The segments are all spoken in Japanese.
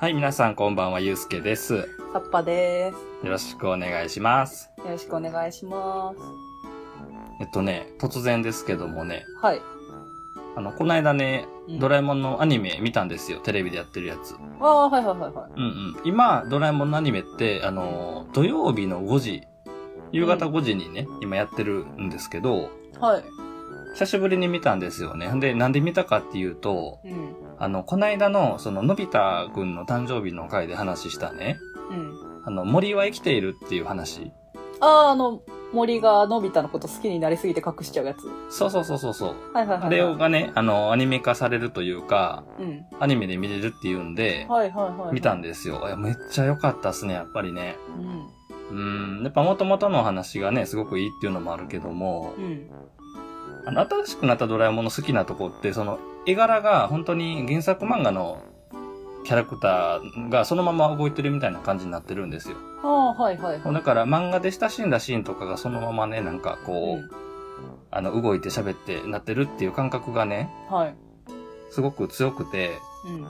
はい、皆さんこんばんは、ゆうすけです。よさっぱでろしくお願いします。す。よろしくお願いします。えっとね、突然ですけどもね、はい。あの、この間ね、うんドラえもんのアニメ見たんですよ、テレビでやってるやつ。ああ、はいはいはいはい。うんうん。今、ドラえもんのアニメって、あの、土曜日の5時、夕方5時にね、今やってるんですけど、はい。久しぶりに見たんですよね。で、なんで見たかっていうと、うん。あの、この間の、その、のび太くんの誕生日の回で話したね、うん。あの、森は生きているっていう話。ああ、あの、森がのび太のこと好きになりすぎて隠しちゃうやつ。そうそうそうそうそう。はいはいはい。あれがね、あの、アニメ化されるというか、うん。アニメで見れるっていうんで、はいはいはい。見たんですよ。いやめっちゃ良かったっすね、やっぱりね。うん。うん、やっぱ元々の話がね、すごくいいっていうのもあるけども、うん。あの、新しくなったドラえもんの好きなとこって、その、絵柄が本当に原作漫画のキャラクターがそのまま動いてるみたいな感じになってるんですよ。ああ、はいはいはい。だから漫画で親しんだシーンとかがそのままね、なんかこう、うんあの、動いて喋ってなってるっていう感覚がね、はい。すごく強くて、うん。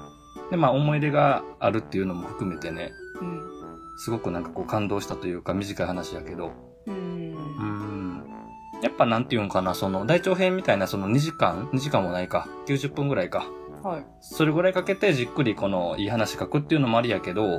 で、まあ思い出があるっていうのも含めてね、うん。すごくなんかこう感動したというか短い話やけど、う。うんん。やっぱなんていうんかな、その大長編みたいなその2時間 ?2 時間もないか。90分ぐらいか。はい。それぐらいかけてじっくりこのいい話書くっていうのもありやけど、うん。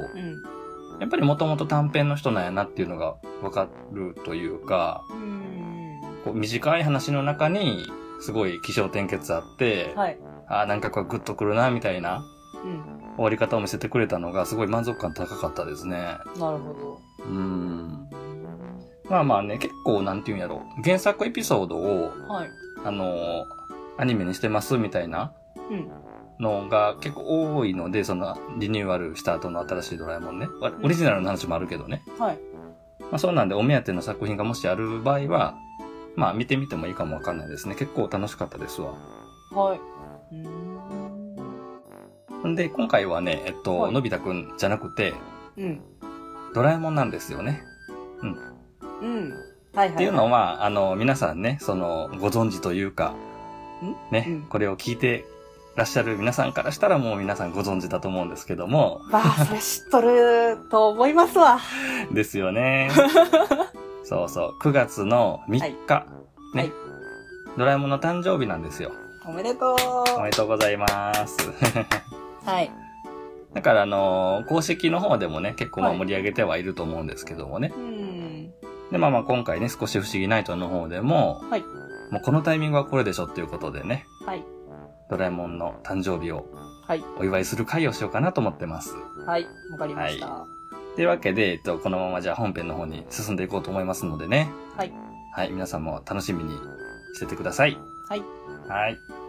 やっぱりもともと短編の人なんやなっていうのがわかるというか、うん。こう短い話の中にすごい気象転結あって、はい。ああ、なんかこうグッとくるな、みたいなうん。終わり方を見せてくれたのがすごい満足感高かったですね。なるほうん。ど。まあまあね、結構なんていうんやろ。原作エピソードを、はい。あのーアニメにしてますみたいなうん。のが結構多いので、そのリニューアルした後の新しいドラえもんね。わオリジナルの話もあるけどね。はい。まあそうなんでお目当ての作品がもしある場合は、まあ見てみてもいいかもわかんないですね。結構楽しかったですわ。はい。うん。んで、今回はね、えっと、はいのび太くんじゃなくて、うん。ドラえもんなんですよね。うん。はいはい。っていうのは、あの、皆さんね、その、ご存知というか、ね、うんこれを聞いてらっしゃる皆さんからしたらもう皆さんご存知だと思うんですけども、まあ、それ知っとると思いますわ。ですよね。そうそう、9月の3日、ね、はいドラえもんの誕生日なんですよ。おめでとう。おめでとうございます。はい。だから、あの公式の方でもね、結構まあはい盛り上げてはいると思うんですけどもね。うん。で、まあまあ今回ね、少し不思議ナイトの方でも、はい。もうこのタイミングはこれでしょっていうことでね、はい。ドラえもんの誕生日をはい。お祝いする会をしようかなと思ってます。はい。わかりました。はというわけで、えっと、このままじゃあ本編の方に進んでいこうと思いますのでね。い。はい、皆さんも楽しみにしててください。はい。はい。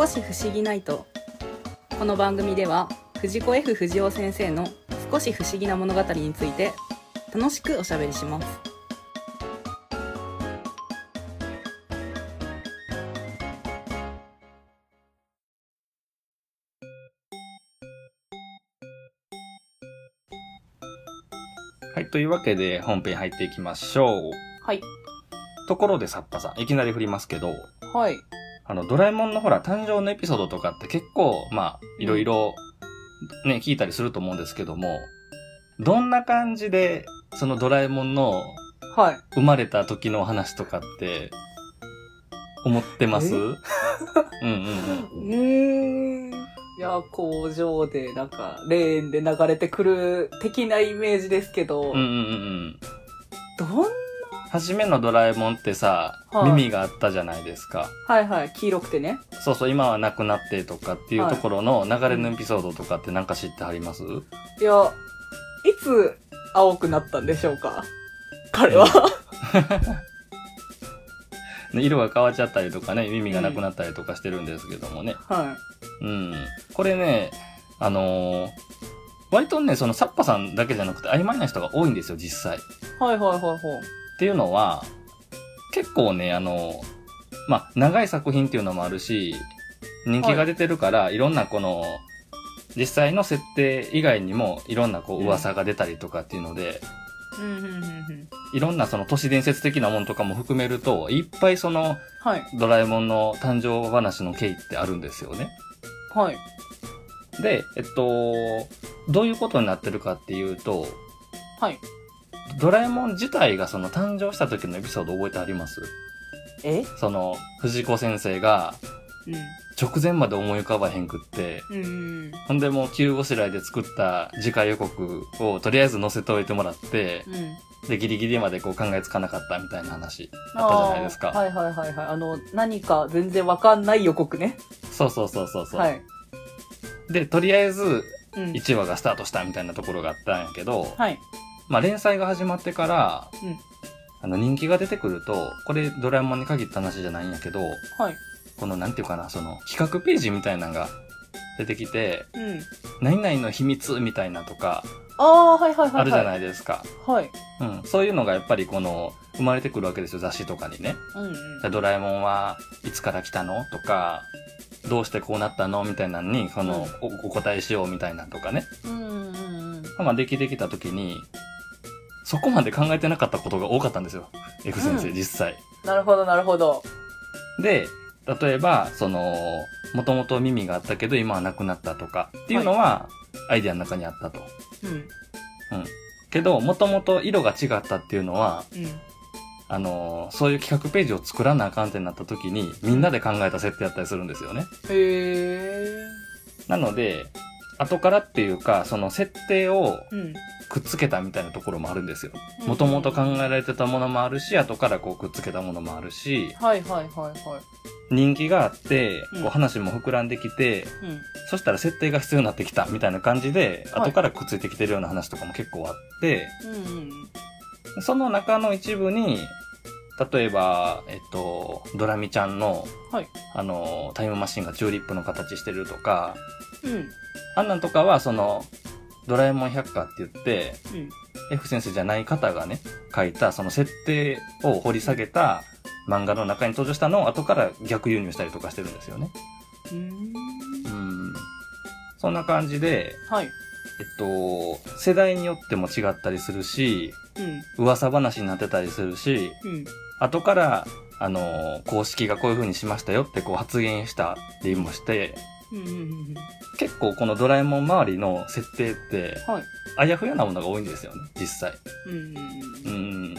少し不思議ないと。この番組では、藤子 F 不二雄先生の少し不思議な物語について、楽しくおしゃべりします。はい、というわけで本編入っていきましょう。はい。ところでさっぱさん、いきなり振りますけど、はい。あの、ドラえもんのほら、誕生のエピソードとかって結構、まあ、いろいろ、ね、聞いたりすると思うんですけども、どんな感じで、そのドラえもんのはい。生まれた時の話とかって、思ってます？え？うんうんう ーん。いや、工場で、なんか、レーンで流れてくる的なイメージですけど、うん。うんうんうんうん。どん初めのドラえもんってさ、はい耳があったじゃないですか。はいはい、黄色くてね。そうそう、今はなくなってとかっていうところの流れのエピソードとかってなんか知ってはります、いや、いつ青くなったんでしょうか？彼は。ね 色が変わっちゃったりとかね、耳がなくなったりとかしてるんですけどもね。はうん。これね、あのー割とね、そのサッパさんだけじゃなくて曖昧な人が多いんですよ、実際。はいはいはいはい。ていうのは、結構ね、あのまあ、長い作品っていうのもあるし、人気が出てるから、い、ろんなこの、実際の設定以外にも、いろんなこう噂が出たりとかっていうので、うん、うん、うん、うん。いろんなその都市伝説的なものとかも含めると、いっぱいそのはい。ドラえもんの誕生話の経緯ってあるんですよね。はい。で、えっと、どういうことになってるかっていうと、はい。ドラえもん自体がその誕生した時のエピソード覚えてあります？え？その、藤子先生がうん。直前まで思い浮かばへんくって、うんうん。ほんでもう急ごしらえで作った次回予告をとりあえず載せておいてもらって、うん。で、ギリギリまでこう考えつかなかったみたいな話あったじゃないですか。あーはいはいはいはい。あの、何か全然わかんない予告ね。そうそうそうそうそう、はい。で、とりあえずうん。1話がスタートしたみたいなところがあったんやけど、はい。まあ連載が始まってから、うんあの人気が出てくると、これドラえもんに限った話じゃないんやけど、はい。このなんていうかな、その企画ページみたいなのが出てきて、うん。何々の秘密みたいなとかああ、はいはいはい、はい。あるじゃないですか。はい。うん。そういうのがやっぱりこの生まれてくるわけですよ、雑誌とかにね。うんうん。じゃあドラえもんはいつから来たのとか、どうしてこうなったのみたいなのに、その、おお答えしようみたいなとかね。うんうんうん。まあ、できてきた時に、そこまで考えてなかったことが多かったんですよ。F 先生、うん実際。なるほどなるほど。で、例えば、その、もともと耳があったけど今はなくなったとかっていうのは、アイデアの中にあったと。うん。けど、もともと色が違ったっていうのは、うん。あの、そういう企画ページを作らなあかんってなった時に、みんなで考えた設定やったりするんですよね。へえ。なので、後からっていうか、その設定をうん。くっつけたみたいなところもあるんですよ。もともと考えられてたものもあるし、後からこうくっつけたものもあるし、はいはいはいはい。人気があって、うんこう話も膨らんできて、うん。そしたら設定が必要になってきたみたいな感じで、はい後からくっついてきてるような話とかも結構あって、うんうん。その中の一部に、例えば、えっと、ドラミちゃんの、はいあの、タイムマシンがチューリップの形してるとか、うん。あんなんとかは、その、ドラえもん百科って言って、うん。F 先生じゃない方がね、書いた、その設定を掘り下げた漫画の中に登場したのを後から逆輸入したりとかしてるんですよね。うん。うん。そんな感じで、はい。えっと、世代によっても違ったりするし、うん。噂話になってたりするし、うん。後から、あの、公式がこういう風にしましたよってこう発言したりもして。結構このドラえもん周りの設定って、はい。あやふやなものが多いんですよね、実際。うんうん。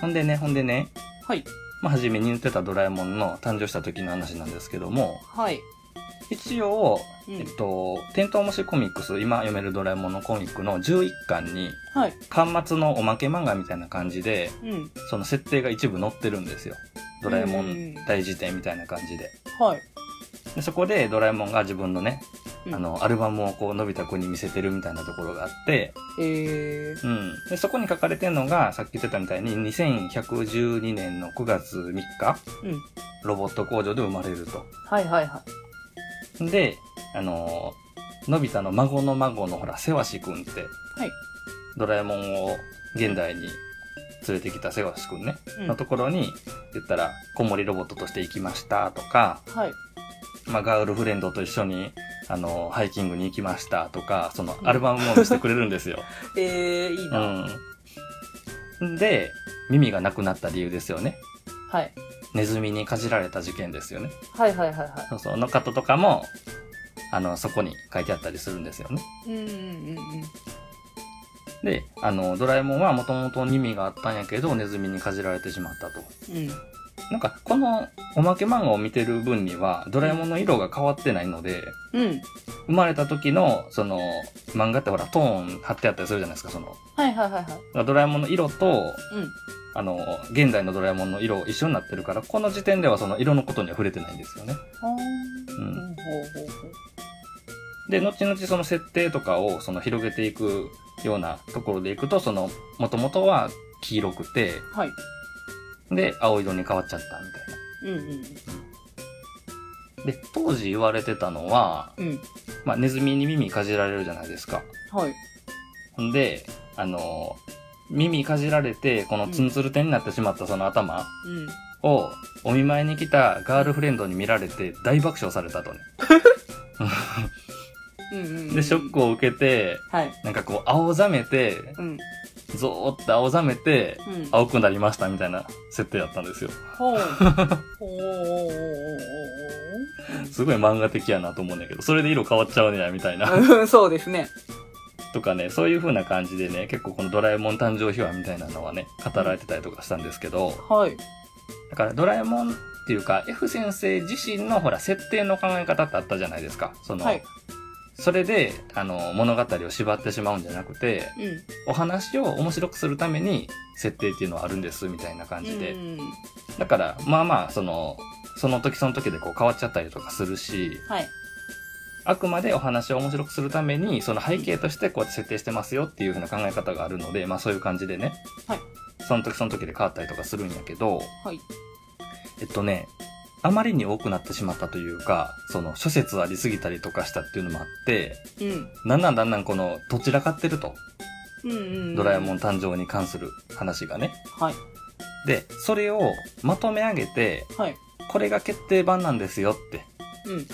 ほんでね、ほんでね、はい。まあ、初めに言ってたドラえもんの誕生した時の話なんですけども、はい。一応、うんえっと、テントウムシコミックス、今読めるドラえもんのコミックの11巻に、はい。巻末のおまけ漫画みたいな感じで、うん。その設定が一部載ってるんですよ。ドラえもうんん大辞典みたいな感じで。はい。でそこでドラえもんが自分のね、うんあの、アルバムをこう、のび太くんに見せてるみたいなところがあって、えー。うん。で、そこに書かれてるのが、さっき言ってたみたいに、2112年の9月3日、うん。ロボット工場で生まれると。はいはいはい。で、あのー、のび太の孫の孫のほら、せわしくんって、はい。ドラえもんを現代に連れてきたせわしくんね、うんのところに、言ったら、子守ロボットとして行きましたとか、はい。まあ、ガールフレンドと一緒に、あの、ハイキングに行きましたとか、そのうんアルバムも見せてくれるんですよ。えー、いいうな。ん。で、耳がなくなった理由ですよね。はい。ネズミにかじられた事件ですよね。はいはいはいはそうそう、の方とかも、あの、そこに書いてあったりするんですよね。い。うんうんうんで、あの、ドラえもんはもともと耳があったんやけど、ネズミにかじられてしまったと。うん。うん。なんか、このおまけ漫画を見てる分には、ドラえもんの色が変わってないので、うん。生まれた時の、その、漫画ってほら、トーン貼ってあったりするじゃないですか、その。はいはいはいはい。ドラえもんの色と、うん。あの、現代のドラえもんの色一緒になってるから、この時点ではその色のことには触れてないんですよね。で、後々その設定とかをその広げていくようなところでいくと、その、もともとは黄色くて、はい。で、青色に変わっちゃったみたいうんうんな。で、当時言われてたのは、うん。うん。まあ、ネズミに耳かじられるじゃないですか。はい。ほんで、あの、耳かじられて、このツンツル点になってしまったその頭うん。をお見舞いに来たガールフレンドに見られて大爆笑されたとね。で、ショックを受けて、はい。なんかこう、青ざめて、うん。ゾーって青ざめて、うん。青くなりましたみたいな設定だったんですよ。すごい漫画的やなと思うんだけど、それで色変わっちゃうねや、みたいな。うんそうですね。とかね、そういう風な感じでね、結構このドラえもん誕生秘話みたいなのはね、語られてたりとかしたんですけど、はい。だからドラえもんっていうか、F 先生自身のほら、設定の考え方ってあったじゃないですか。その、はい。それで、あの、物語を縛ってしまうんじゃなくて、うん。お話を面白くするために、設定っていうのはあるんです、みたいな感じで。うんだから、まあまあ、その、その時その時でこう変わっちゃったりとかするし、はい。あくまでお話を面白くするために、その背景としてこうやって設定してますよっていう風な考え方があるので、まあそういう感じでね。はい。その時その時で変わったりとかするんやけど、はい。えっとね、あまりに多くなってしまったというか、その諸説ありすぎたりとかしたっていうのもあって、うん。だんだんだんだんこの、どちらかってると。うんうん。ドラえもん誕生に関する話がね。はい。で、それをまとめ上げて、はい。これが決定版なんですよって、うん。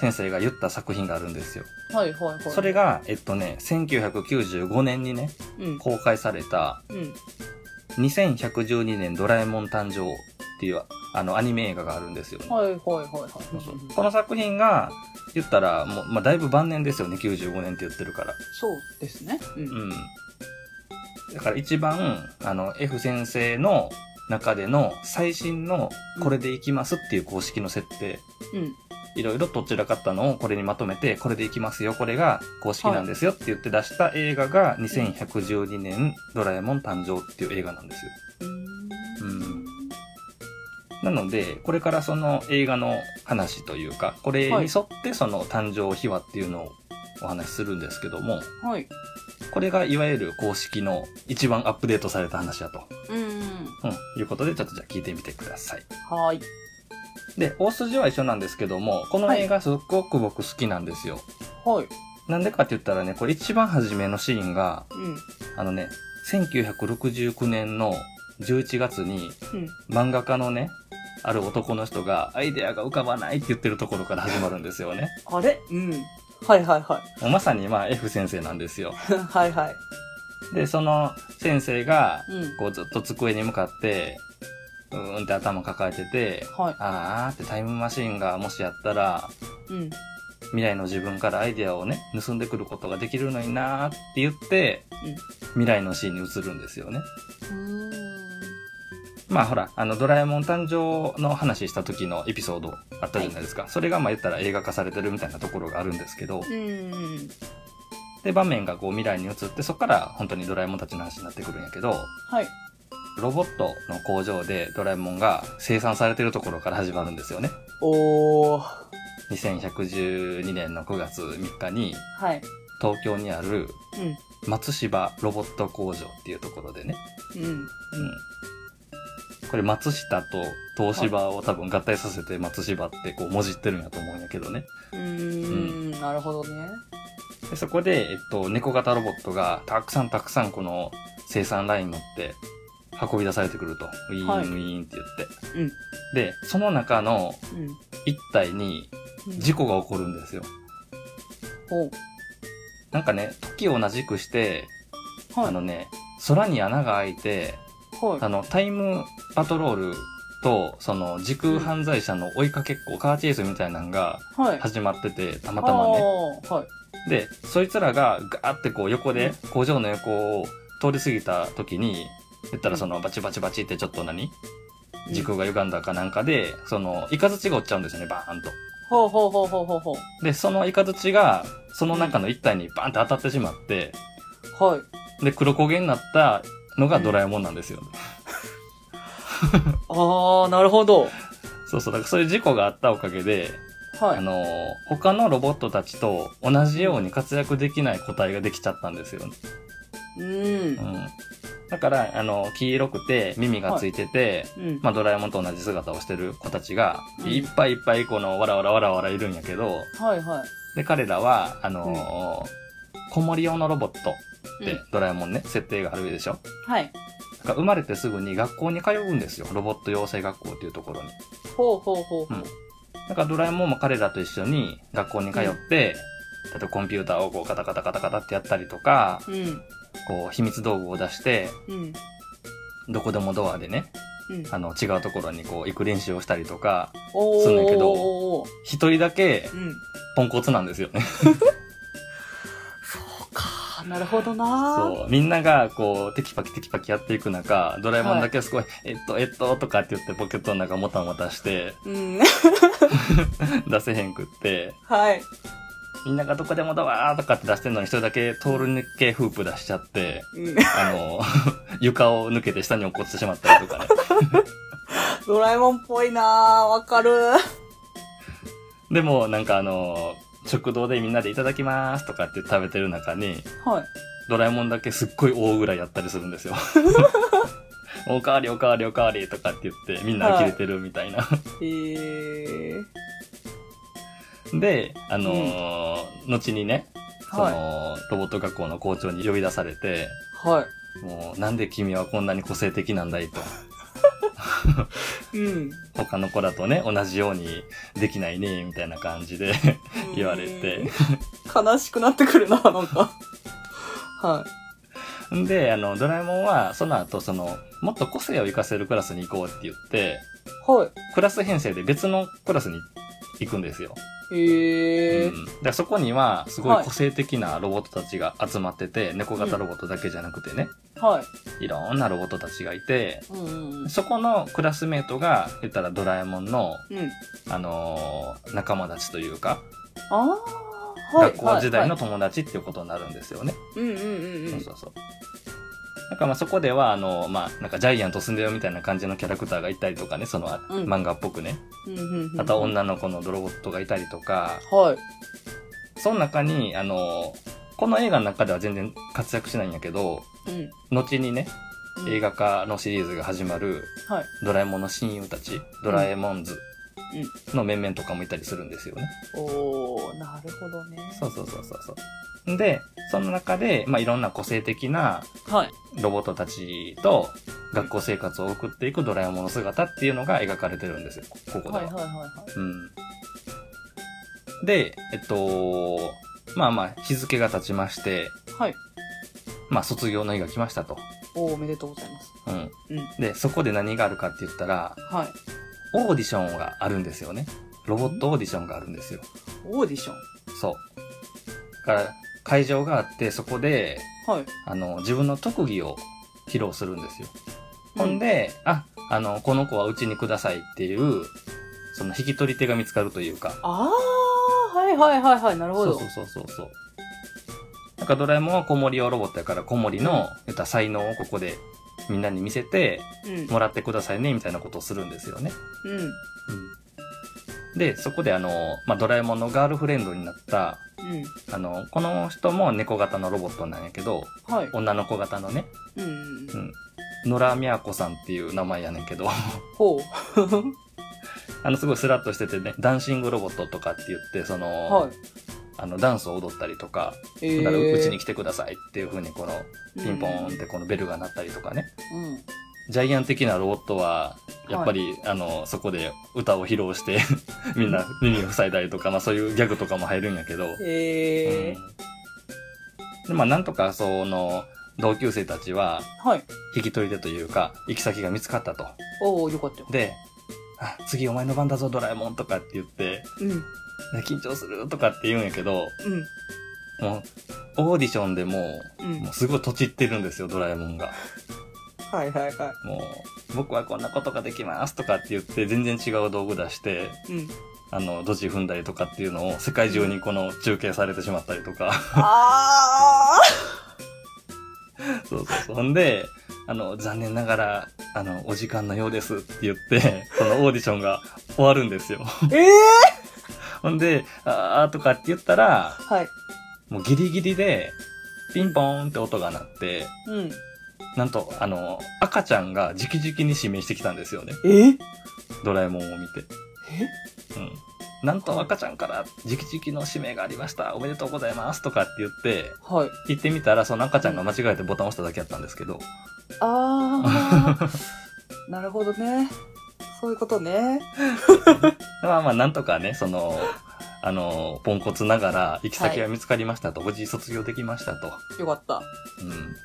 先生が言った作品があるんですよ。はいはいはい。それが、えっとね、1995年にね、うん。公開された、うん。2112年ドラえもん誕生っていう、あの、アニメ映画があるんですよね。はいはいはいはい。そうそうこの作品が、言ったら、もう、まあ、だいぶ晩年ですよね、95年って言ってるから。そうですね。う。うんん。だから一番、あの、F 先生の中での最新のこれでいきますっていう公式の設定。うん。いろいろどちらかったのをこれにまとめて、これでいきますよ、これが公式なんですよって言って出した映画が2112年ドラえもん誕生っていう映画なんですよ。うん。なので、これからその映画の話というか、これに沿ってその誕生秘話っていうのをお話しするんですけども、はい。これがいわゆる公式の一番アップデートされた話だと、うん。うん、いうことでちょっとじゃあ聞いてみてください。はい。で、大筋は一緒なんですけども、この映画すっごく僕好きなんですよ。はい。なんでかって言ったらね、これ一番初めのシーンが、うん。あのね、1969年の11月にうん。漫画家のね、ある男の人がアイデアが浮かばないって言ってるところから始まるんですよね。あれ？うん。はいはいはもうまさにまあ F 先生なんですよ。い。はいはい。で、その先生が、うん。こうずっと机に向かって、うーんって頭抱えてて、はい。あーってタイムマシンがもしやったら、うん。未来の自分からアイデアをね、盗んでくることができるのになーって言って、うん未来のシーンに移るんですよね。うん。まあほら、あのドラえもん誕生の話した時のエピソードあったじゃないですか。それがまあ言ったら映画化されてるみたいなところがあるんですけど、うん。で、場面がこう未来に移って、そこから本当にドラえもんたちの話になってくるんやけど、はい。ロボットの工場でドラえもんが生産されてるところから始まるんですよね。おー。2112年の9月3日にはい。東京にあるうん。松芝ロボット工場っていうところでね。うん。うん。これ松下と東芝を多分合体させて松芝ってこう文字ってるんやと思うんやけどね。うーん。なるほどね。でそこで、えっと、猫型ロボットがたくさんたくさんこの生産ラインに乗って運び出されてくると。ウィーン、はいウィーンって言って。うん。で、その中のうん。一体に事故が起こるんですよ。ほう。なんかね、時を同じくして、はい。あのね、空に穴が開いて、はい。あの、タイムパトロールと、その、時空犯罪者の追いかけっこ、カーチェイスみたいなのがはい。始まってて、たまたまね。はい。で、そいつらがガーってこう横で、工場の横を通り過ぎた時に、言ったらそのバチバチバチってちょっと何？時空が歪んだかなんかで、その、イカズチが落ちちゃうんですよね、バーンと。ほうほうほうほうほうほう。で、そのイカズチが、その中の一体にバーンって当たってしまって、はい。で、黒焦げになったのがドラえもんなんですよ、ね ああ、なるほど。そうそう、だからそういう事故があったおかげで、はい。あのー他のロボットたちと同じように活躍できない個体ができちゃったんですよね。うんう。ん。だから、あの、黄色くて耳がついてて、うん。まあ、ドラえもんと同じ姿をしてる子たちが、うんいっぱいいっぱいこの、わらわらわらわらいるんやけど、はいはい。で、彼らは、あのー子守用のロボットって、うんドラえもんね、設定があるでしょ？はい。だから生まれてすぐに学校に通うんですよ。ロボット養成学校っていうところに。ほうほうほうほう。うんだからドラえもんも彼らと一緒に学校に通って、例えばコンピューターをこうカタカタカタカタってやったりとか、うん。こう秘密道具を出して、うん。どこでもドアでね、うん。あの違うところにこう行く練習をしたりとか、おー。すんねんけど一人だけうん。ポンコツなんですよね。なるほどなそう。みんながこうテキパキテキパキやっていく中、ドラえもんだけすごい、えっと、えっと、とかって言ってポケットの中もたもたしてう。うん。出せへんくって、はい。みんながどこでもドアーとかって出してんのに一人だけ通る抜けフープ出しちゃって、うん。あの、床を抜けて下に落っこちてしまったりとかね。ドラえもんっぽいなわかる。でも、なんかあの、食堂でみんなでいただきますとかって食べてる中に、はい。ドラえもんだけすっごい大ぐらいやったりするんですよ。おかわりおかわりおかわりとかって言ってみんな呆れてるみたいな。えー。で、あのー後にね、その、はロボット学校の校長に呼び出されて、はい。もうなんで君はこんなに個性的なんだいと。うん。他の子らとね、同じようにできないね、みたいな感じで言われて。悲しくなってくるな、なんか。はんで、あの、ドラえもんは、その後、その、もっと個性を活かせるクラスに行こうって言って、い。はい。クラス編成で別のクラスに行くんですよ。へえうん、でそこには、すごい個性的なロボットたちが集まってて、猫型ロボットだけじゃなくてね、はい。いろんなロボットたちがいて、うんうんうん。そこのクラスメートが、言ったらドラえもんの、うん。あのー仲間たちというか、ああ、はい。学校時代のはい友達っていうことになるんですよね。うんうんうんうん。そうそうそう。なんかまあそこでは、あの、まあ、なんかジャイアントスンデオみたいな感じのキャラクターがいたりとかね、その、うん漫画っぽくね。うんうんうん。あとは女の子のロボットがいたりとか、はい。その中に、あの、この映画の中では全然活躍しないんやけど、うん。後にね、うん映画化のシリーズが始まる、はい。ドラえもんの親友たち、ドラえもんズの面々とかもいたりするんですよね。おー、なるほどね。そうそうそうそうそう。で、その中で、まあ、いろんな個性的なはい。ロボットたちと学校生活を送っていくドラえもんの姿っていうのが描かれてるんですよ、ここでは。はいはいはいはい。うん。で、えっと、まあまあ、日付が経ちまして、はい。まあ、卒業の日が来ましたと。おー、おめでとうございます。うん。うん。で、そこで何があるかって言ったら、はい。オーディションがあるんですよね。ロボットオーディションがあるんですよ。オーディション？そう。だから、会場があって、そこで、はい。あの、自分の特技を披露するんですよ。ほんで、あ、あの、この子はうちにくださいっていう、その引き取り手が見つかるというか。あー、はいはいはいはい。なるほど。そうそうそうそうそう。なんかドラえもんは子守用ロボットやから子守の、言ったら才能をここでみんなに見せてうん。もらってくださいねみたいなことをするんですよね。うん。で、そこであの、まあ、ドラえもんのガールフレンドになった、うん。あの、この人も猫型のロボットなんやけど、はい。女の子型のね、うんうん。うん。野良みやこさんっていう名前やねんけど、ほう。あの、すごいスラッとしててね、ダンシングロボットとかって言って、その、はい。あの、ダンスを踊ったりとか、えだからうー。ちに来てくださいっていう風にこの、ピンポーンってこのベルが鳴ったりとかね。うん。ジャイアン的なロボットは、やっぱり、あの、そこで歌を披露して、みんな耳を塞いだりとか、まあそういうギャグとかも入るんやけど、えうんで、まあなんとかその、同級生たちは、ー。はい。引き取り手というか、行き先が見つかったと。おー、よかったよ。で、あ、次お前の番だぞドラえもんとかって言って、うん。ね緊張するとかって言うんやけど、うん。もう、オーディションでもう、うんもうすごいとちってるんですよ、ドラえもんが。はいはいはもう、僕はこんなことができますとかって言って、全然違う道具出して、い。うん。あの、ドジ踏んだりとかっていうのを世界中にこの中継されてしまったりとか。あそうそうそう。ほんで、あの、残念ながら、あの、お時間のようですって言って、そのオーディションが終わるんですよ。ーええほんで、あーとかって言ったら、ーはい。もうギリギリで、ピンポーンって音が鳴って、うん。なんと、あの、赤ちゃんが直々に指名してきたんですよね。え？ドラえもんを見て。うん。なんと赤ちゃんから直々の指名がありました。おめでとうございます。とかって言って、はい。言ってみたら、その赤ちゃんが間違えてボタンを押しただけやったんですけど、ああ。なるほどね。そういうことね。まあまあ、なんとかね、その、あの、ポンコツながら、行き先が見つかりましたと、無事卒業できましたと。よかった。うん。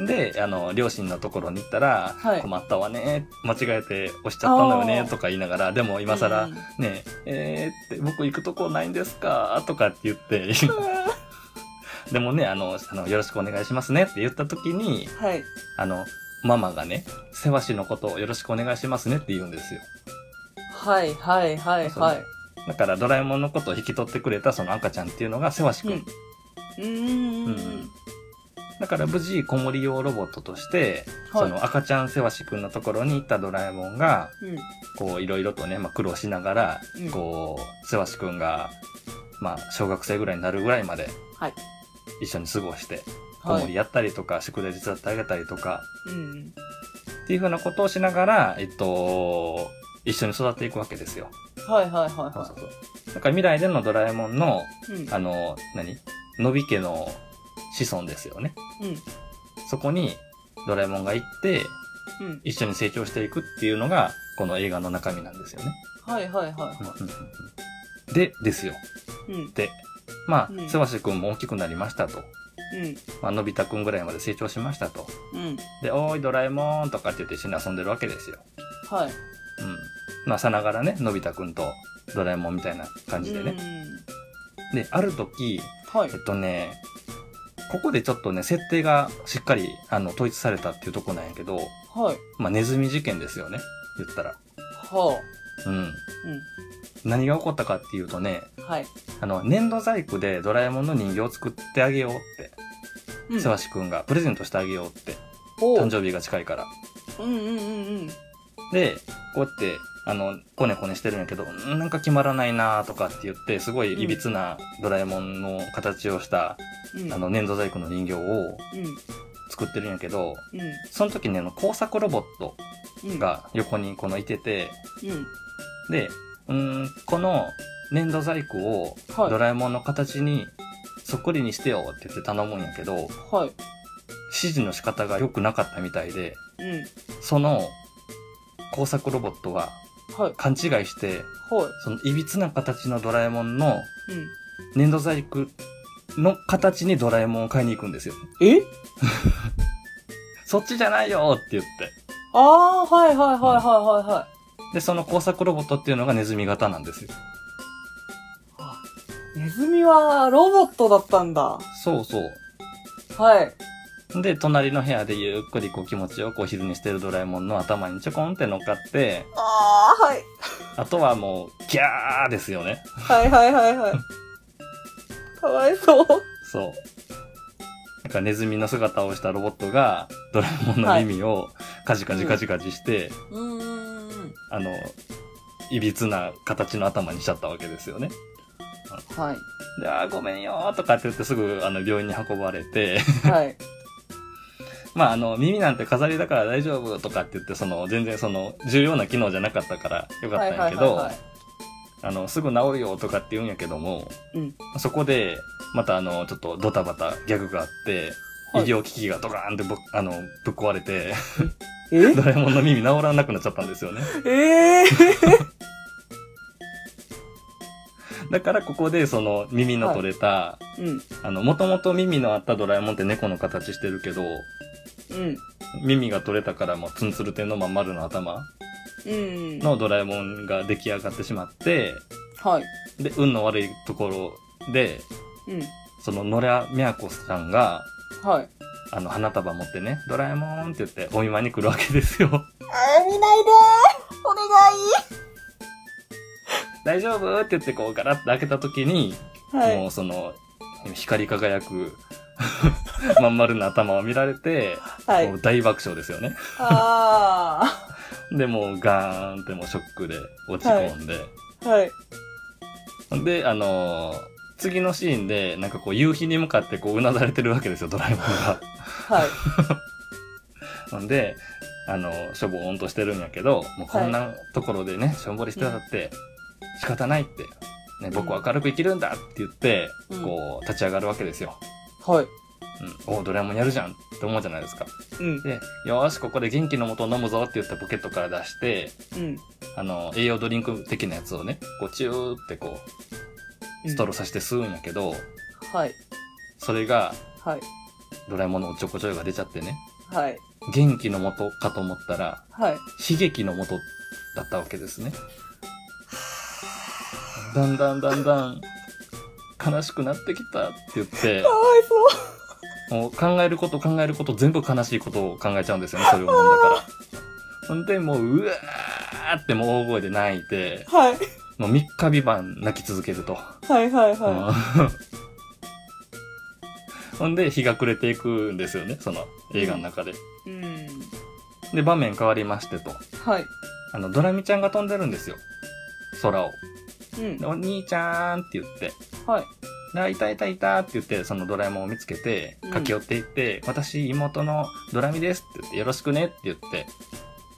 で、あの、両親のところに行ったら、はい困ったわね、間違えて押しちゃったんだよね、とか言いながら、でも今更、うんねえ、えーって、僕行くとこないんですか？とかって言って、でもね、あの、あの、よろしくお願いしますねって言った時に、はい。あの、ママがね、せわしのことをよろしくお願いしますねって言うんですよ。はいはいはいはい。だからドラえもんのことを引き取ってくれたその赤ちゃんっていうのがせわしくん。うん。うーん。うんだから無事子守用ロボットとして、はいその赤ちゃんせわしくんのところに行ったドラえもんが、うん。こういろいろとね、まあ、苦労しながら、うんこう、せわしくんが、まあ、小学生ぐらいになるぐらいまではい。一緒に過ごして、子はい。守やったりとか、宿題手伝ってあげたりとか、うん。っていうふうなことをしながら、えっと、一緒に育っていくわけですよ。はいはいはいそうはそうそう。だから未来でのドラえもんの、い。うん。あの、何？のび家の子孫ですよね。うん。そこにドラえもんが行って、うん。一緒に成長していくっていうのが、この映画の中身なんですよね。はいはいはで、ですよ。い。うん。で、まうんあ、せわしくんも大きくなりましたと。うん。まあ、のび太くんぐらいまで成長しましたと。うん。で、おーい、ドラえもんとかって言って一緒に遊んでるわけですよ。はい。うん。まあ、さながらね、のび太くんとドラえもんみたいな感じでね。で、ある時、うん。はいえっ。とね、ここでちょっとね、設定がしっかり、あの、統一されたっていうとこなんやけど、はい。まあ、ネズミ事件ですよね。言ったら。はうん。あ。何が起こったかっていうとね、うん。はい。あの、粘土細工でドラえもんの人形を作ってあげようって、うんせわしくんがプレゼントしてあげようって、ほう誕生日が近いから。うんうんうんうん。で、こうやって、あの、コネコネしてるんやけど、んなんか決まらないなとかって言って、すごいいびつなドラえもんの形をした、うん。あの、粘土細工の人形をうん。作ってるんやけど、うん。その時にあの、工作ロボットうん。が横にこのいてて、うん。で、うーん、この粘土細工をはいドラえもんの形にそっくりにしてよって言って頼むんやけど、はい。指示の仕方が良くなかったみたいで、うん。その工作ロボットがはい。勘違いして、はい。そのいびつな形のドラえもんのうん。粘土細工の形にドラえもんを買いに行くんですよ。え？そっちじゃないよって言って。ああ、はいはいはいはいはいはい。で、その工作ロボットっていうのがネズミ型なんですよ。ネズミはロボットだったんだ。そうそう。はい。で、隣の部屋でゆっくりこう気持ちよくお昼寝してるドラえもんの頭にちょこんって乗っかって、ああ、はい。あとはもう、ギャーですよね。はいはいはいはい。かわいそう。そう。なんかネズミの姿をしたロボットが、ドラえもんの耳をカジカジカジカジして、うーん。あの、いびつな形の頭にしちゃったわけですよね。はい。で、あーごめんよーとかって言ってすぐあの病院に運ばれて、はい。まああの耳なんて飾りだから大丈夫とかって言ってその全然その重要な機能じゃなかったからよかったんやけど、あのすぐ治るよとかって言うんやけども、うん。そこでまたあのちょっとドタバタギャグがあって、はい。医療機器がドカーンってぶあのぶっ壊れて、え？ドラえもんの耳治らなくなっちゃったんですよね。え？えだからここでその耳の取れた、うん。あの、もともと耳のあったドラえもんって猫の形してるけど、うん。耳が取れたからもうツンツルテンのまん丸の頭うん。のドラえもんが出来上がってしまって、はい。で、運の悪いところで、うん。その野良みやこさんが、はい。あの、花束持ってね、ドラえもんって言ってお見舞いに来るわけですよ。あー、見ないでお願大丈夫？って言ってこうガラッと開けた時に、い。はもい。うその、光り輝く まん丸な頭を見られて、はいもう。大爆笑ですよね。あ で、もうガーンってもうショックで落ち込んで。あ。はい。で、あのー次のシーンで、なんかこう夕日に向かってこううなだれてるわけですよ、ドラえもんが。はい。なんで、あの、しょぼーんとしてるんやけど、もうこんなところでね、しょんぼりしてたって、仕方ないって、ね、僕は明るく生きるんだって言って、うんこう、立ち上がるわけですよ。はい。うん。おドラえもんやるじゃんって思うじゃないですか。うん。で、よーし、ここで元気の素を飲むぞって言ったポケットから出して、うん。あの、栄養ドリンク的なやつをね、こう、チューってこう、ストローさして吸うんやけど、はい。それが、はい。ドラえもんのおっちょこちょいが出ちゃってね、はい。元気の素かと思ったら、はい。悲劇の素だったわけですね。だんだんだんだん、悲しくなってきたって言って か、わいそう。もう考えること考えること全部悲しいことを考えちゃうんですよね、それを飲んだから。ほんで、もう、うわーってもう大声で泣いて、はい。もう3日三晩泣き続けると。はいはいはうん ほんで、日が暮れていくんですよね、その映画の中で。い。うん。で、場面変わりましてと。はい。あの、ドラミちゃんが飛んでるんですよ。空を。うんで。お兄ちゃんって言って、はい。あ、いたいたいたって言って、そのドラえもんを見つけてうん、駆け寄っていって、私、妹のドラミですって言って、よろしくねって言って、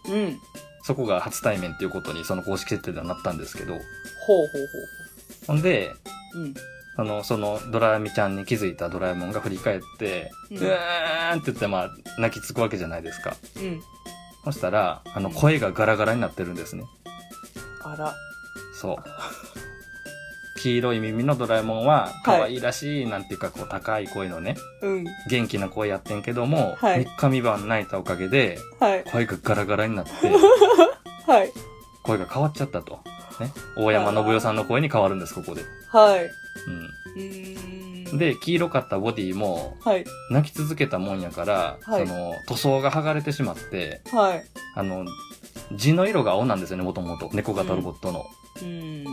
うん。そこが初対面っていうことに、その公式設定ではなったんですけど、ほうほうほんで、ほう。うん。あの、そのドラミちゃんに気づいたドラえもんが振り返って、ううんーんって言って、まあ、泣きつくわけじゃないですか。うん。そしたら、あの、声がガラガラになってるんですね。あら。そう。黄色い耳のドラえもんは、可愛いらしい、なんていうか、こう、高い声のね、うん。元気な声やってんけども、はい3日三晩泣いたおかげで、はい。声がガラガラになって、はい。声が変わっちゃったと。ね。大山信代さんの声に変わるんです、ここで。はい。うん。ん。で、黄色かったボディも、はい。泣き続けたもんやから、はいその、塗装が剥がれてしまって、はい。あの、地の色が青なんですよね、もともと。猫型ロボットの。うん。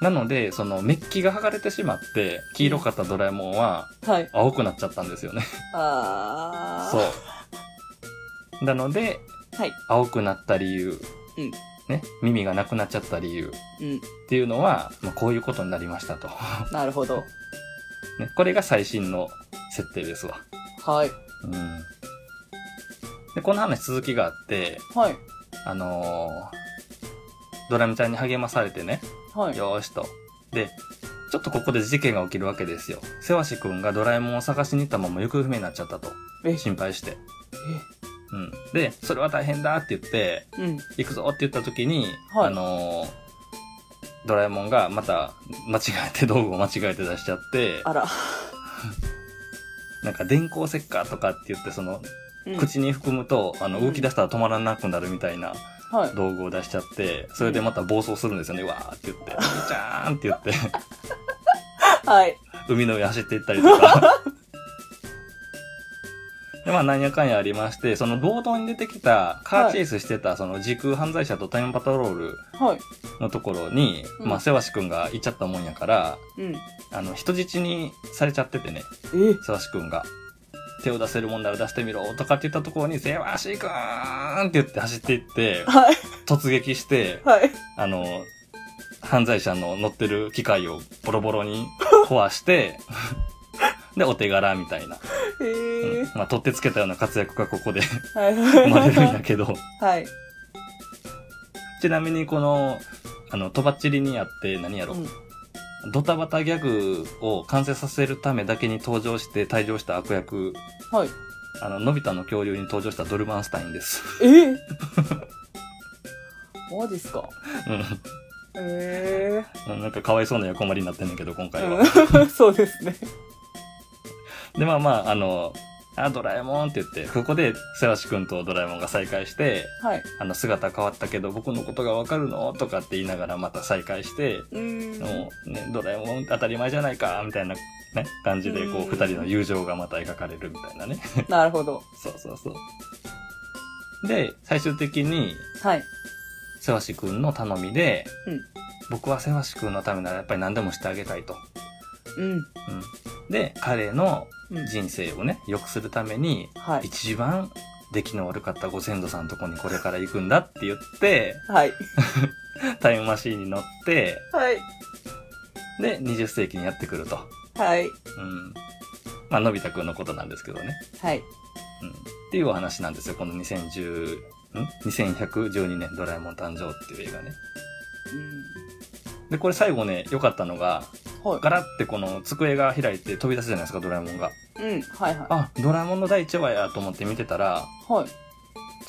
なので、その、メッキが剥がれてしまって、黄色かったドラえもんは、はい。青くなっちゃったんですよね。あー。そう。なので、はい。青くなった理由、うんね、耳がなくなっちゃった理由うん。っていうのは、まあ、こういうことになりましたと。なるほど。ね、これが最新の設定ですわ。はい。うん。で、この話続きがあって、はい。あのードラミちゃんに励まされてね、はい。よーしと。で、ちょっとここで事件が起きるわけですよ。せわしくんがドラえもんを探しに行ったまま行方不明になっちゃったと。え、心配して。うん。で、それは大変だって言って、え、うん。行くぞって言った時に、はいあのードラえもんがまた間違えて道具を間違えて出しちゃって、あら。なんか電光石火とかって言ってその、うん口に含むと、あの、うん動き出したら止まらなくなるみたいなはい。道具を出しちゃって、それでまた暴走するんですよね。わーって言って、お兄ちゃんって言って、はい。海の上走っていったりとか。で、まあ、なんやかんやありまして、その冒頭に出てきた、カーチェイスしてた、その時空犯罪者とタイムパトロールはい。のところに、うんまあ、せわしくんが行っちゃったもんやから、うん。あの、人質にされちゃっててね、え、せわしくんが。手を出せるもんなら出してみろとかって言ったところに、せわしくーんって言って走っていって、はい。突撃して、はい。あの、犯罪者の乗ってる機械をボロボロに 壊して、で、お手柄みたいな。えうんー。まあ、取ってつけたような活躍がここではい。生まれるんやけど、はい。ちなみにこの、あの、とばっちりにあって何やろ、うんドタバタギャグを完成させるためだけに登場して退場した悪役、はい。あの、のび太の恐竜に登場したドルマンスタインです。え？ー。マジっすか？うんえうんなんかかわいそうな横まりになってんねんけど、今え回は。ー。そうですね。で、まあまあ、あの、あ、ドラえもんって言って、ここで、せわしくんとドラえもんが再会して、はい。あの、姿変わったけど、僕のことがわかるの？とかって言いながらまた再会して、うーん。もう、ね、ドラえもん当たり前じゃないか、みたいな、ね、感じで、こう、うん二人の友情がまた描かれるみたいなね。なるほど。そうそうそう。で、最終的に、はい。せわしくんの頼みで、うん僕はせわしくんのためならやっぱり何でもしてあげたいと。うん。うん。で、彼のうん人生をね、良くするために、はい。一番出来の悪かったご先祖さんのとこにこれから行くんだって言って、はい。タイムマシーンに乗って、はい。で、20世紀にやってくると。はい。うん。まあ、のび太くんのことなんですけどね。はい。うん。っていうお話なんですよ。この2010、ん ?2112 年ドラえもん誕生っていう映画ね。うん。で、これ最後ね、良かったのが、はい。ガラってこの机が開いて飛び出すじゃないですか、ドラえもんが。うん。はいはあ、ドラえもんの第1話やと思って見てたら、い。はい。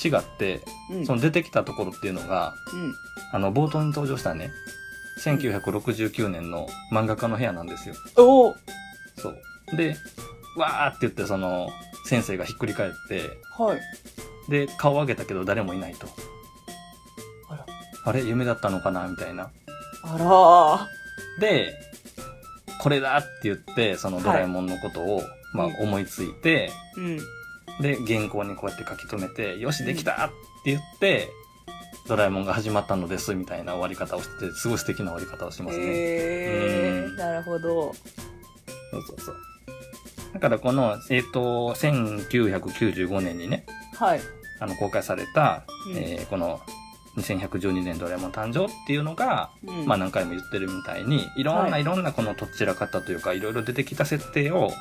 違って、うん。その出てきたところっていうのが、うん。あの、冒頭に登場したね、1969年の漫画家の部屋なんですよ。おーそう。で、わーって言って、その、先生がひっくり返って、はい。で、顔上げたけど誰もいないと。あら。あれ夢だったのかなみたいな。あらー。で、これだって言って、そのドラえもんのことを、まあうん思いついて、うん。で、原稿にこうやって書き留めて、よし、できたって言って、ドラえもんが始まったのです、みたいな終わり方をしてて、すごい素敵な終わり方をしますね。うんえー。なるほど。そうそうそう。だからこの、えっ、と、1995年にね、はい。あの、公開された、うんえーこの、2112年ドラえもん誕生っていうのが、うん。まあ何回も言ってるみたいに、いろんな、はいい、ろんなこのとっちらかったというか、いろいろ出てきた設定を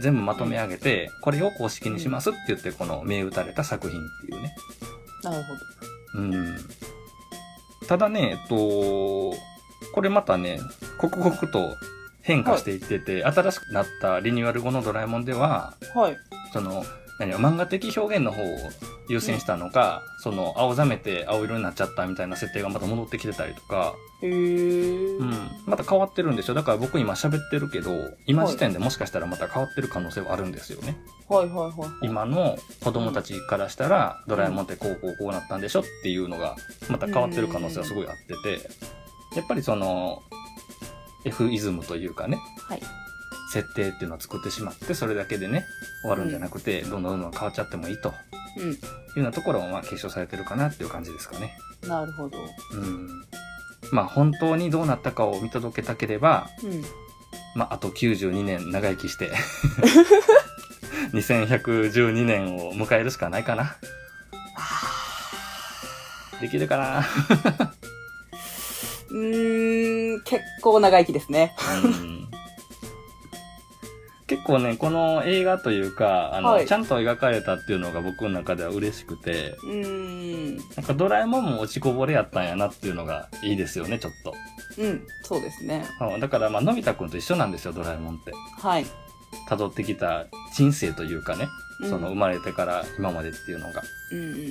全部まとめ上げて、これを公式にしますって言って、この銘打たれた作品っていうね。なるほど。うん。ただね、えっと、これまたね、刻々と変化していってて、新しくなったリニューアル後のドラえもんでは、はい。その、何漫画的表現の方を優先したのか、その、青ざめて青色になっちゃったみたいな設定がまた戻ってきてたりとか、へー。うん。また変わってるんですよ。だから僕今喋ってるけど、今時点でもしかしたらまた変わってる可能性はあるんですよね。はいはいはい。今の子供たちからしたら、ドラえもんってこうこうこうなったんでしょっていうのが、また変わってる可能性はすごいあってて、やっぱりその、F イズムというかね、はい。設定っていうのを作ってしまって、それだけでね、終わるんじゃなくて、どんどんどんどん変わっちゃってもいいとういうようなところもまあ継承されてるかなっていう感じですかね。ん。なるほど。うん。まあ本当にどうなったかを見届けたければ、うん。まああと92年長生きして、2112年を迎えるしかないかな。できるかな？うーん、結構長生きですね。うん結構ね、この映画というか、あの、はいちゃんと描かれたっていうのが僕の中では嬉しくて、うーん。なんかドラえもんも落ちこぼれやったんやなっていうのがいいですよね、ちょっと。うん、そうですね。うんだからまあ、のび太くんと一緒なんですよ、ドラえもんって。はい。辿ってきた人生というかね、うんその生まれてから今までっていうのが。うんうんうんうん。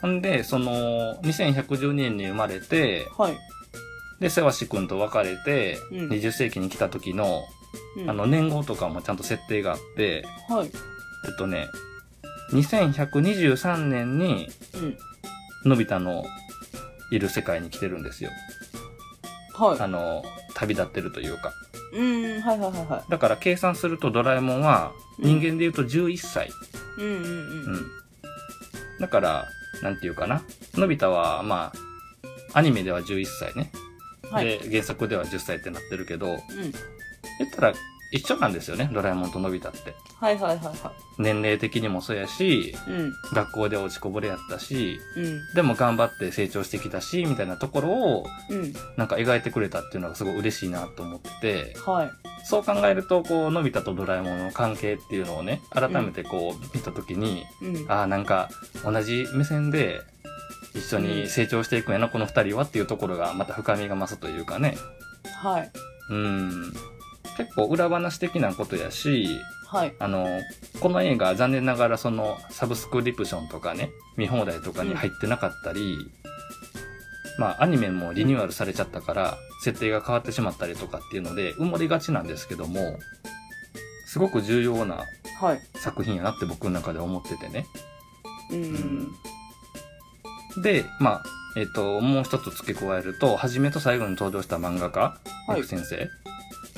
ほんで、その、2112年に生まれて、はい。で、せわしくんと別れて、うん20世紀に来た時の、うんあの、、年号とかもちゃんと設定があって、はい。えっとね、2123年に、うん。のび太のいる世界に来てるんですよ。はい。あの、旅立ってるというか。うーん、はいはいはいはだから計算するとドラえもんは、人間で言うと11歳。い。うんうんううん。ん。だから、なんていうかな。のび太は、まあ、アニメでは11歳ね。はい。で、原作では10歳ってなってるけど、うん。言ったら一緒なんですよね、ドラえもんとのび太って。はいはいはいは年齢的にもそうやし、い。うん。学校で落ちこぼれやったし、うん。でも頑張って成長してきたし、みたいなところを、うん。なんか描いてくれたっていうのがすごい嬉しいなと思ってて、はい。そう考えると、こう、のび太とドラえもんの関係っていうのをね、改めてこう、見たときに、うん。ああ、なんか、同じ目線で、一緒に成長していくんやな、この二人はっていうところが、また深みが増すというかね。はい。うん。結構裏話的なことやし、はい。あの、この映画残念ながらそのサブスクリプションとかね、見放題とかに入ってなかったり、まあアニメもリニューアルされちゃったから、設定が変わってしまったりとかっていうので埋もりがちなんですけども、すごく重要なはい。作品やなって僕の中で思っててね。うん。で、まあ、えっ、と、もう一つ付け加えると、初めと最後に登場した漫画家、はい先生。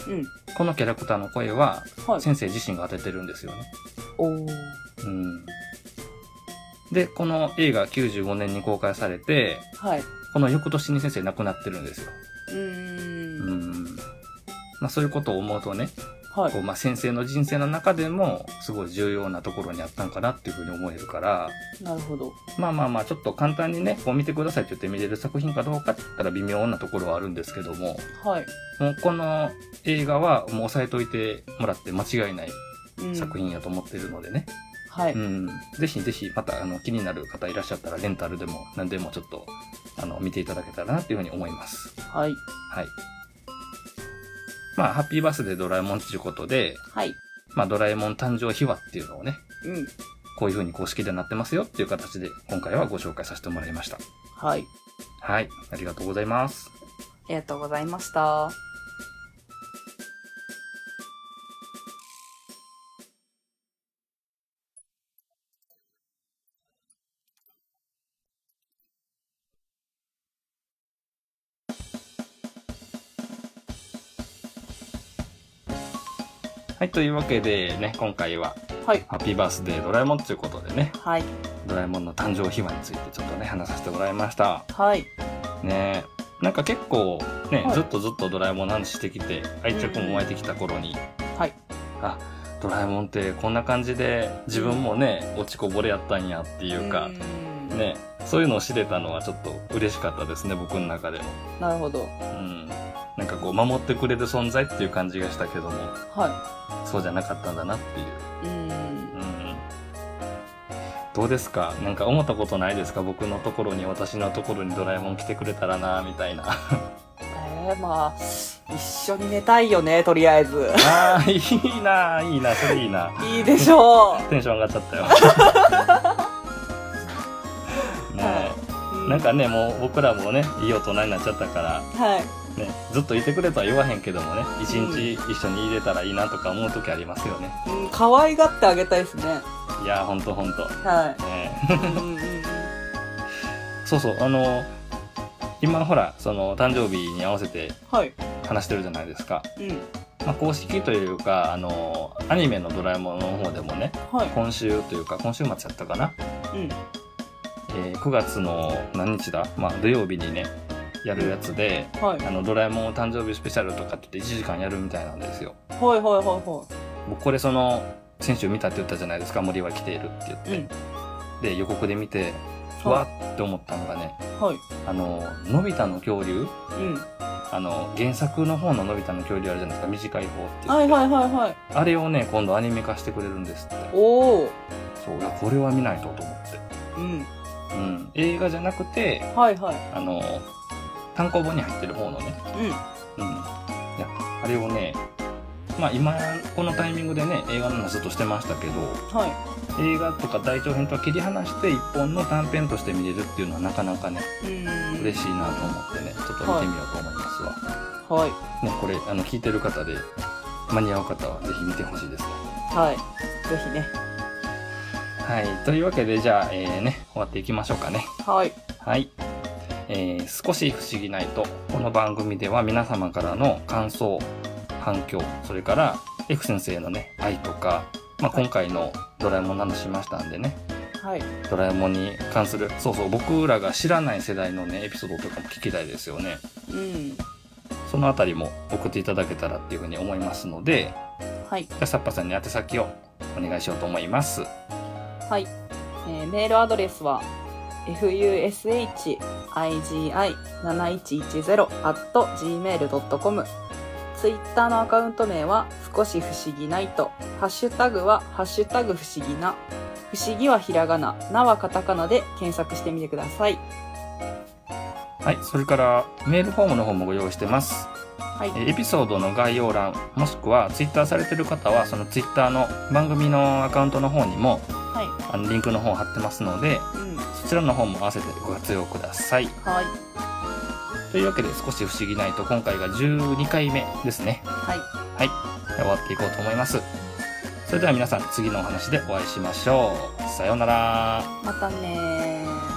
うん。このキャラクターの声は、はい。先生自身が当ててるんですよね。おー。うん。で、この映画95年に公開されて、はい。この翌年に先生亡くなってるんですよ。うー。うんん。まあそういうことを思うとね、はいこう。まあ先生の人生の中でもすごい重要なところにあったんかなっていうふうに思えるから、なるほど。まあまあまあちょっと簡単にね、こう見てくださいって言って見れる作品かどうかって言ったら微妙なところはあるんですけども、はい。もうこの映画はもう押さえといてもらって間違いないうん作品やと思ってるのでね。はい。うん。ぜひぜひ、また、あの、気になる方いらっしゃったら、レンタルでも、何でもちょっと、あの、見ていただけたらなっていうふうに思います。はい。はい。まあ、ハッピーバースデードラえもんっていうことで、はい。まあ、ドラえもん誕生秘話っていうのをね、うん。こういうふうに公式でなってますよっていう形で、今回はご紹介させてもらいました。はい。はい。ありがとうございます。ありがとうございました。はい。というわけでね、今回は、はい。ハッピーバースデードラえもんということでね、はい。ドラえもんの誕生秘話についてちょっとね、話させてもらいました。はい。ねなんか結構ね、はいずっとずっとドラえもんの話してきて、愛着も湧いてきた頃に、はい。あ、ドラえもんってこんな感じで自分もね、落ちこぼれやったんやっていうか、ん。ね、そういうのを知れたのはちょっと嬉しかったですね、僕の中でも。なるほど。うん。なんかこう、守ってくれる存在っていう感じがしたけども、はそうじゃなかったんだなっていう。い。うん。うん。どうですか？なんか思ったことないですか？僕のところに、私のところにドラえもん来てくれたらな、みたいな。えー、まあ、一緒に寝たいよね、とりあえず。ああ、いいな、いいな、それいいな。いいでしょう。テンション上がっちゃったよ。なんかね、もう僕らもね、いい大人になっちゃったから、はい。ね、ずっといてくれとは言わへんけどもね、一日一緒に入れたらいいなとか思う時ありますよね。うん、可愛がってあげたいですね。いやー、ほんとほんと。はねい。うんうんうん。そうそう、あの、今ほら、その、誕生日に合わせてはい。話してるじゃないですか。うん。まあ、公式というか、あの、アニメのドラえもんの方でもね、はい。今週というか、今週末やったかな。うん。えー9月の何日だ？まあ土曜日にね、やるやつで、はい。あの、ドラえもん誕生日スペシャルとかって言って1時間やるみたいなんですよ。はいはいはいは僕これその、先週見たって言ったじゃないですか、森は来ているって言って。い。うん。で、予告で見て、はいわーって思ったのがね、はい。あの、のび太の恐竜？うん。あの、原作の方ののび太の恐竜あるじゃないですか、短い方って言って。はいはいはいはい。あれをね、今度アニメ化してくれるんですって。おー。そう、いや、これは見ないとと思って。うん。うん。映画じゃなくて、はいはい。あの、単行本に入ってる方のね、うん。うん。いや、あれをね、まあ今、このタイミングでね、映画の話ずっとしてましたけど、はい。映画とか大長編とは切り離して一本の短編として見れるっていうのはなかなかね、うん。嬉しいなと思ってね、ちょっと見てみようと思いますわ。はい。ね、これ、あの、聞いてる方で、間に合う方はぜひ見てほしいですね。はい。ぜひね。はい。というわけで、じゃあ、えー、ね、終わっていきましょうかね。はい。はい。えー、少し不思議ないと、この番組では皆様からの感想、反響、それから F 先生のね、愛とか、まあ、今回のドラえもんの話しましたんでね、はい。ドラえもんに関する、そうそう、僕らが知らない世代のね、エピソードとかも聞きたいですよね。うん。そのあたりも送っていただけたらっていうふうに思いますので、はい。じゃあ、サッパさんに宛先をお願いしようと思います。はい。えーメールアドレスは fushigi7110.gmail.com ツイッターのアカウント名は少し不思議ないと、ハッシュタグはハッシュタグ不思議な、不思議はひらがな、なはカタカナで検索してみてください。はい。それから、メールフォームの方もご用意してます。はい。えーエピソードの概要欄、もしくはツイッターされてる方は、そのツイッターの番組のアカウントの方にも、はあのリンクの方貼ってますので、い。うん。そちらの方も合わせてご活用ください。はい。というわけで、少し不思議ないと、今回が12回目ですね。はい。はい。終わっていこうと思います。それでは皆さん、次のお話でお会いしましょう。さようなら。またねー。